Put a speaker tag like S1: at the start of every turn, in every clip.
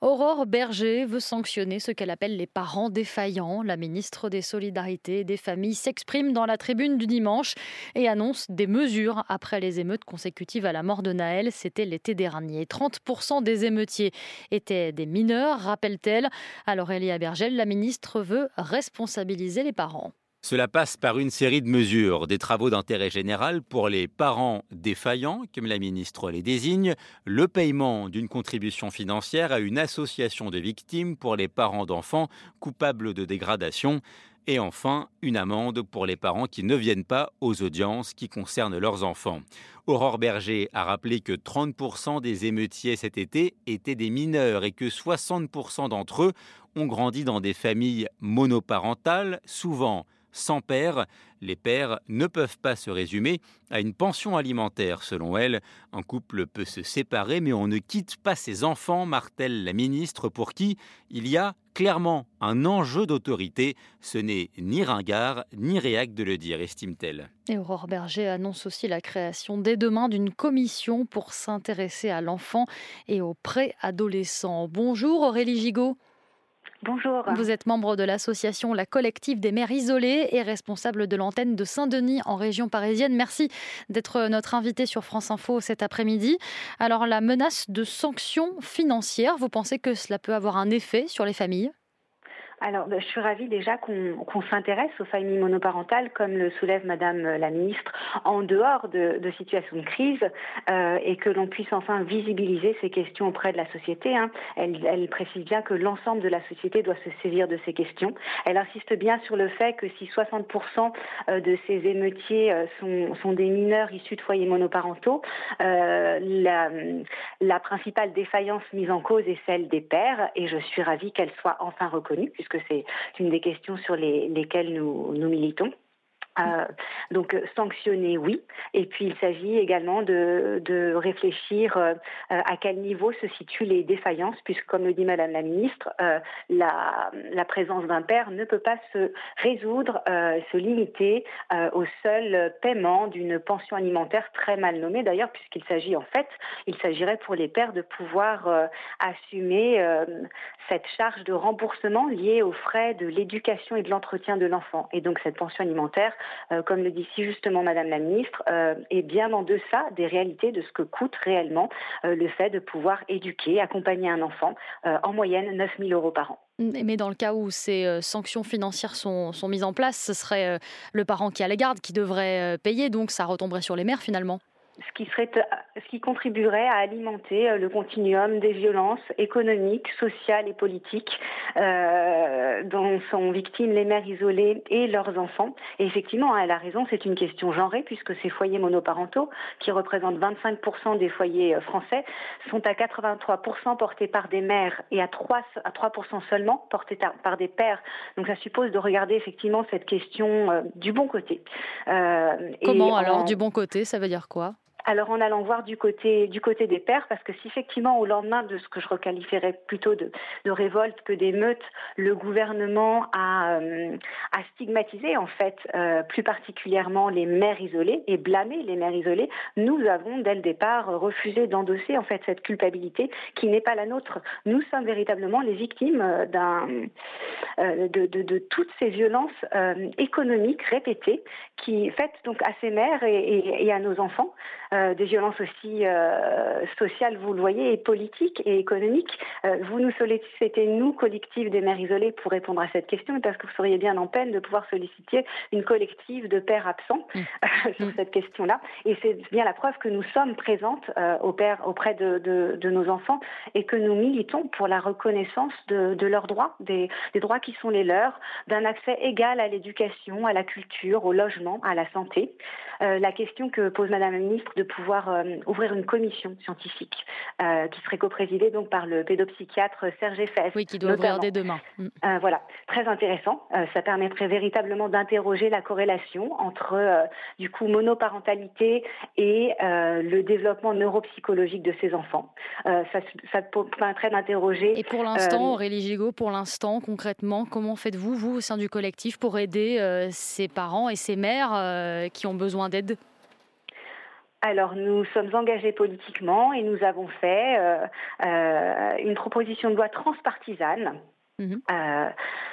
S1: Aurore Berger veut sanctionner ce qu'elle appelle les parents défaillants. La ministre des Solidarités et des Familles s'exprime dans la tribune du dimanche et annonce des mesures après les émeutes consécutives à la mort de Naël. C'était l'été dernier. 30% des émeutiers étaient des mineurs, rappelle-t-elle. Alors Elia Berger, la ministre veut responsabiliser les parents.
S2: Cela passe par une série de mesures, des travaux d'intérêt général pour les parents défaillants, comme la ministre les désigne, le paiement d'une contribution financière à une association de victimes pour les parents d'enfants coupables de dégradation, et enfin une amende pour les parents qui ne viennent pas aux audiences qui concernent leurs enfants. Aurore Berger a rappelé que 30% des émeutiers cet été étaient des mineurs et que 60% d'entre eux ont grandi dans des familles monoparentales, souvent sans père. Les pères ne peuvent pas se résumer à une pension alimentaire, selon elle. Un couple peut se séparer, mais on ne quitte pas ses enfants, martèle la ministre, pour qui il y a clairement un enjeu d'autorité. Ce n'est ni ringard ni réac de le dire, estime-t-elle.
S1: Et Aurore Berger annonce aussi la création dès demain d'une commission pour s'intéresser à l'enfant et aux préadolescents. Bonjour Aurélie Gigot.
S3: Bonjour.
S1: Vous êtes membre de l'association La Collective des mères isolées et responsable de l'antenne de Saint-Denis en région parisienne. Merci d'être notre invité sur France Info cet après-midi. Alors la menace de sanctions financières, vous pensez que cela peut avoir un effet sur les familles?
S3: Alors, ben, je suis ravie déjà qu'on s'intéresse aux familles monoparentales, comme le soulève Madame la Ministre, en dehors de, de situations de crise, euh, et que l'on puisse enfin visibiliser ces questions auprès de la société. Hein. Elle, elle, précise bien que l'ensemble de la société doit se saisir de ces questions. Elle insiste bien sur le fait que si 60% euh, de ces émeutiers euh, sont, sont, des mineurs issus de foyers monoparentaux, euh, la, la principale défaillance mise en cause est celle des pères, et je suis ravie qu'elle soit enfin reconnue puisque c'est une des questions sur lesquelles nous, nous militons. Donc euh, sanctionner, oui. Et puis il s'agit également de, de réfléchir euh, à quel niveau se situent les défaillances, puisque comme le dit Madame la Ministre, euh, la, la, présence d'un père ne peut pas se résoudre, se limiter au seul paiement d'une pension alimentaire très mal nommée d'ailleurs, puisqu'il s'agit en fait, il s'agirait pour les pères de pouvoir assumer cette charge de remboursement liée aux frais de l'éducation et de l'entretien de l'enfant. Et donc cette pension alimentaire euh, comme le dit si justement Madame la Ministre, euh, est bien en deçà des réalités de ce que coûte réellement euh, le fait de pouvoir éduquer, accompagner un enfant, en moyenne 9 000 euros par an.
S1: Mais dans le cas où ces sanctions financières sont, sont mises en place, ce serait le parent qui a la garde qui devrait payer, donc ça retomberait sur les mères finalement
S3: ce qui, serait, ce qui contribuerait à alimenter euh, le continuum des violences économiques, sociales et politiques euh, dont sont victimes les mères isolées et leurs enfants. Et effectivement, elle a raison, c'est une question genrée puisque ces foyers monoparentaux, qui représentent 25% des foyers euh, français, sont à 83% portés par des mères et à 3%, à 3 seulement portés par des pères. Donc ça suppose de regarder effectivement cette question euh, du bon côté.
S1: Euh, Comment alors en... du bon côté Ça veut dire quoi?
S3: Alors en allant voir du côté du côté des pères, parce que si effectivement au lendemain de ce que je requalifierais plutôt de, révolte que d'émeute, le gouvernement a, euh, a stigmatisé en fait euh, plus particulièrement les mères isolées et blâmé les mères isolées, nous avons dès le départ refusé d'endosser en fait cette culpabilité qui n'est pas la nôtre. Nous sommes véritablement les victimes euh, de, toutes ces violences économiques répétées qui faites donc à ces mères et à nos enfants. Euh, des violences aussi euh, sociales, vous le voyez, et politiques et économiques. Euh, vous nous sollicitez, nous, collectif des mères isolées, pour répondre à cette question, parce que vous seriez bien en peine de pouvoir solliciter une collective de pères absents mmh. sur mmh. cette question-là. Et c'est bien la preuve que nous sommes présentes auprès de, de, de, nos enfants et que nous militons pour la reconnaissance de, de leurs droits, des, des droits qui sont les leurs, d'un accès égal à l'éducation, à la culture, au logement, à la santé. la question que pose Madame la ministre de pouvoir euh, ouvrir une commission scientifique euh, qui serait coprésidée donc par le pédopsychiatre Serge Fess.
S1: Oui, qui doit notamment. ouvrir dès demain. Mm.
S3: Euh, voilà, très intéressant. Ça permettrait véritablement d'interroger la corrélation entre du coup monoparentalité et le développement neuropsychologique de ces enfants. ça, ça permettrait d'interroger.
S1: Et pour l'instant, Aurélie Gigot, pour l'instant, concrètement, comment faites-vous, vous, au sein du collectif, pour aider ces parents et ces mères qui ont besoin d'aide?
S3: Alors nous sommes engagés politiquement et nous avons fait une proposition de loi transpartisane Mhm. Euh,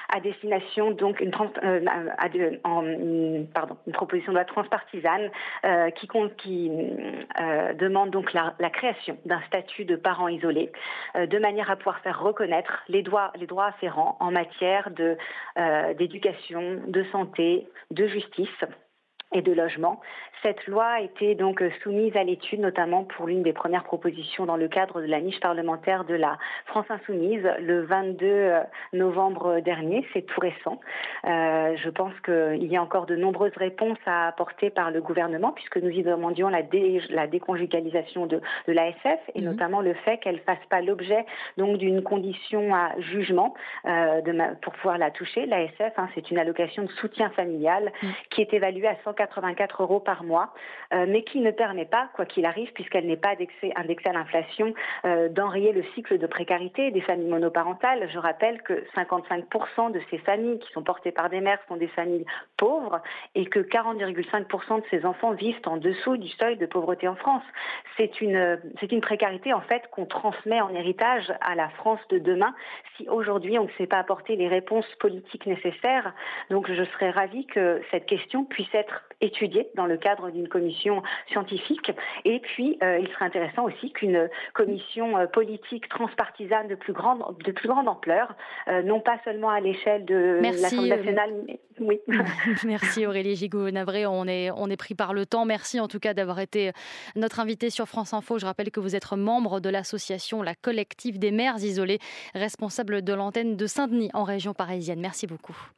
S3: à destination donc une, euh, pardon, une proposition de loi transpartisane euh, qui, qui demande donc la, création d'un statut de parent isolé de manière à pouvoir faire reconnaître les droits, les droits afférents en matière de d'éducation, de santé, de justice et de logement. Cette loi a été donc soumise à l'étude, notamment pour l'une des premières propositions dans le cadre de la niche parlementaire de la France Insoumise le 22 euh, novembre dernier. C'est tout récent. Euh, je pense qu'il y a encore de nombreuses réponses à apporter par le gouvernement, puisque nous y demandions la, la déconjugalisation de, de l'ASF et mhm. notamment le fait qu'elle ne fasse pas l'objet donc d'une condition à jugement euh, de pour pouvoir la toucher. L'ASF, hein, c'est une allocation de soutien familial mhm. qui est évaluée à 140 84 euros par mois, euh, mais qui ne permet pas, quoi qu'il arrive, puisqu'elle n'est pas indexée, à l'inflation, euh, d'enrayer le cycle de précarité des familles monoparentales. Je rappelle que 55% de ces familles qui sont portées par des mères sont des familles pauvres et que 40,5% de ces enfants vivent en dessous du seuil de pauvreté en France. C'est une, c'est une précarité en fait qu'on transmet en héritage à la France de demain si aujourd'hui on ne sait pas apporter les réponses politiques nécessaires. Donc je serais ravie que cette question puisse être étudiée dans le cadre d'une commission scientifique. Et puis, euh, il serait intéressant aussi qu'une commission euh, politique transpartisane de plus grande, de plus grande ampleur, euh, non pas seulement à l'échelle de l'Assemblée nationale, mais oui.
S1: Merci Aurélie Gigot-Navré, on est, on est pris par le temps. Merci en tout cas d'avoir été notre invité sur France Info. Je rappelle que vous êtes membre de l'association La Collective des Mères Isolées, responsable de l'antenne de Saint-Denis en région parisienne. Merci beaucoup.